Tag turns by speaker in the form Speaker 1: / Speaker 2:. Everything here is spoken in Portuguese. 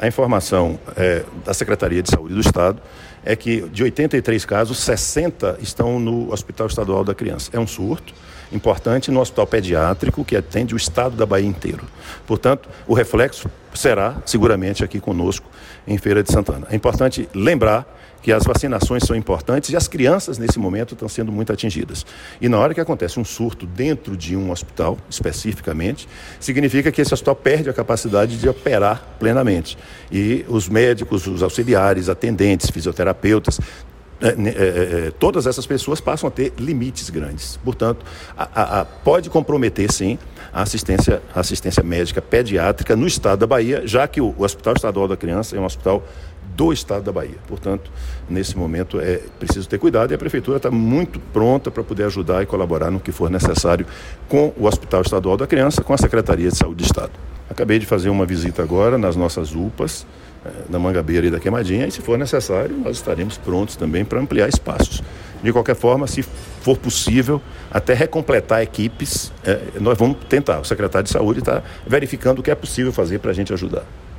Speaker 1: A informação é, da Secretaria de Saúde do Estado é que de 83 casos, 60 estão no Hospital Estadual da Criança. É um surto importante no hospital pediátrico que atende o estado da Bahia inteiro. Portanto, o reflexo será seguramente aqui conosco em Feira de Santana. É importante lembrar que as vacinações são importantes e as crianças nesse momento estão sendo muito atingidas. E na hora que acontece um surto dentro de um hospital, especificamente, significa que esse hospital perde a capacidade de operar plenamente. E os médicos, os auxiliares, atendentes, fisioterapeutas, todas essas pessoas passam a ter limites grandes. Portanto, a, a, a, pode comprometer, sim, a assistência, a assistência médica pediátrica no estado da Bahia, já que o, o Hospital Estadual da Criança é um hospital do estado da Bahia. Portanto, nesse momento é preciso ter cuidado e a prefeitura está muito pronta para poder ajudar e colaborar no que for necessário com o Hospital Estadual da Criança, com a Secretaria de Saúde do Estado. Acabei de fazer uma visita agora nas nossas UPAs, eh, da Mangabeira e da Queimadinha, e se for necessário, nós estaremos prontos também para ampliar espaços. De qualquer forma, se for possível, até recompletar equipes, eh, nós vamos tentar. O secretário de Saúde está verificando o que é possível fazer para a gente ajudar.